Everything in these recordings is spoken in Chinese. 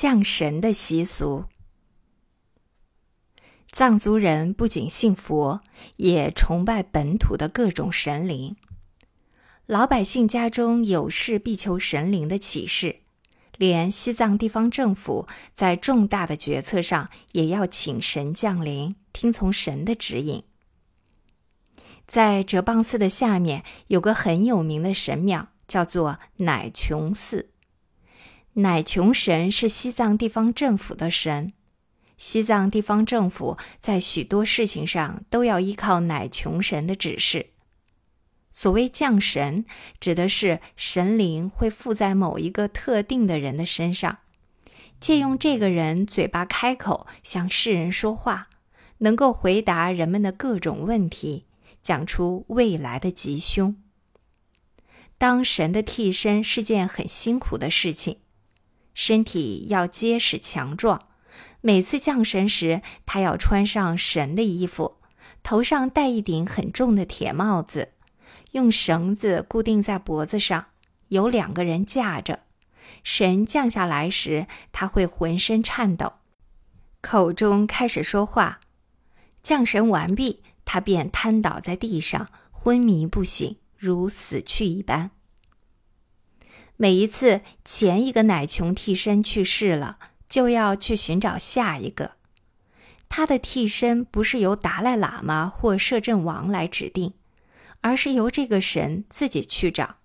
降神的习俗。藏族人不仅信佛，也崇拜本土的各种神灵。老百姓家中有事必求神灵的启示，连西藏地方政府在重大的决策上也要请神降临，听从神的指引。在哲蚌寺的下面有个很有名的神庙，叫做乃琼寺。乃琼神是西藏地方政府的神。西藏地方政府在许多事情上都要依靠乃琼神的指示。所谓降神，指的是神灵会附在某一个特定的人的身上，借用这个人嘴巴开口向世人说话，能够回答人们的各种问题，讲出未来的吉凶。当神的替身是件很辛苦的事情，身体要结实强壮。每次降神时，他要穿上神的衣服，头上戴一顶很重的铁帽子，用绳子固定在脖子上，有两个人架着。神降下来时，他会浑身颤抖，口中开始说话。降神完毕，他便瘫倒在地上，昏迷不醒，如死去一般。每一次前一个奶琼替身去世了。就要去寻找下一个，他的替身不是由达赖喇嘛或摄政王来指定，而是由这个神自己去找。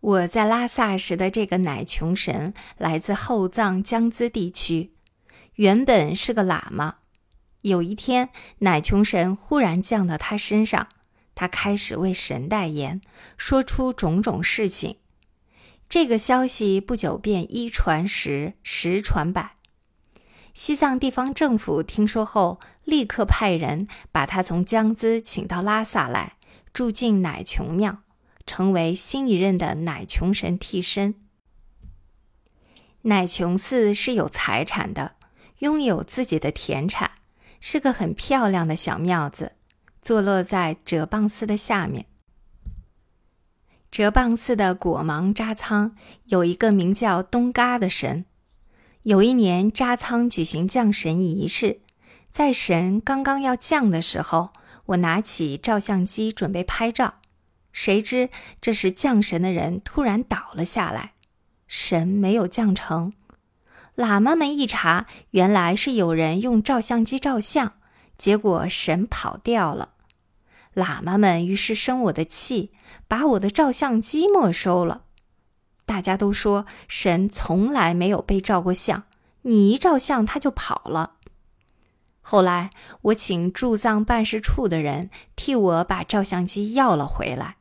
我在拉萨时的这个乃琼神来自后藏江孜地区，原本是个喇嘛。有一天，乃琼神忽然降到他身上，他开始为神代言，说出种种事情。这个消息不久便一传十，十传百。西藏地方政府听说后，立刻派人把他从江孜请到拉萨来，住进乃琼庙，成为新一任的乃琼神替身。乃琼寺是有财产的，拥有自己的田产，是个很漂亮的小庙子，坐落在哲蚌寺的下面。哲蚌寺的果芒扎仓有一个名叫东嘎的神。有一年，扎仓举行降神仪式，在神刚刚要降的时候，我拿起照相机准备拍照，谁知这时降神的人突然倒了下来，神没有降成。喇嘛们一查，原来是有人用照相机照相，结果神跑掉了。喇嘛们于是生我的气。把我的照相机没收了，大家都说神从来没有被照过相，你一照相他就跑了。后来我请驻藏办事处的人替我把照相机要了回来。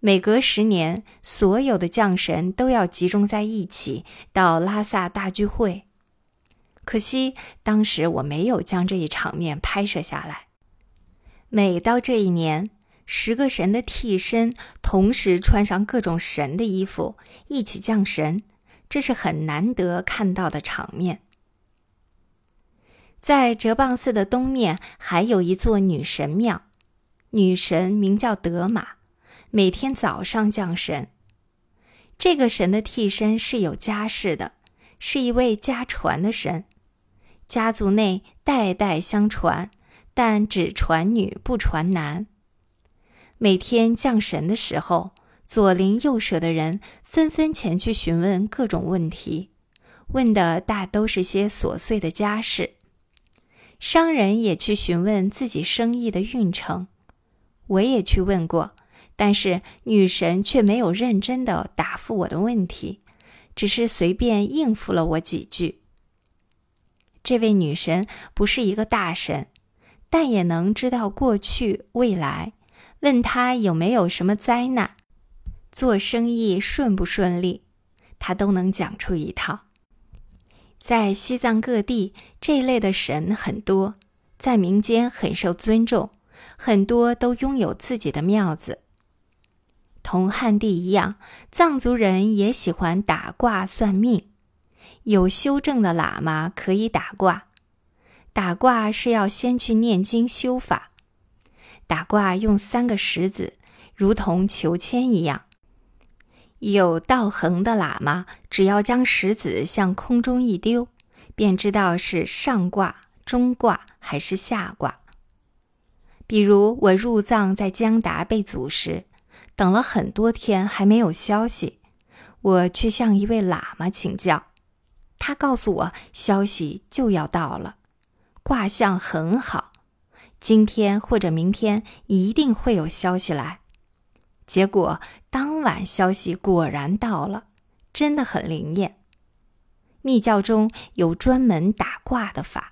每隔十年，所有的将神都要集中在一起到拉萨大聚会，可惜当时我没有将这一场面拍摄下来。每到这一年。十个神的替身同时穿上各种神的衣服，一起降神，这是很难得看到的场面。在哲蚌寺的东面还有一座女神庙，女神名叫德玛，每天早上降神。这个神的替身是有家室的，是一位家传的神，家族内代代相传，但只传女不传男。每天降神的时候，左邻右舍的人纷纷前去询问各种问题，问的大都是些琐碎的家事。商人也去询问自己生意的运程，我也去问过，但是女神却没有认真的答复我的问题，只是随便应付了我几句。这位女神不是一个大神，但也能知道过去未来。问他有没有什么灾难，做生意顺不顺利，他都能讲出一套。在西藏各地，这类的神很多，在民间很受尊重，很多都拥有自己的庙子。同汉地一样，藏族人也喜欢打卦算命，有修正的喇嘛可以打卦。打卦是要先去念经修法。打卦用三个石子，如同求签一样。有道行的喇嘛，只要将石子向空中一丢，便知道是上卦、中卦还是下卦。比如我入藏在江达被阻时，等了很多天还没有消息，我去向一位喇嘛请教，他告诉我消息就要到了，卦象很好，今天或者明天一定会有消息来。结果当晚消息果然到了，真的很灵验。密教中有专门打卦的法，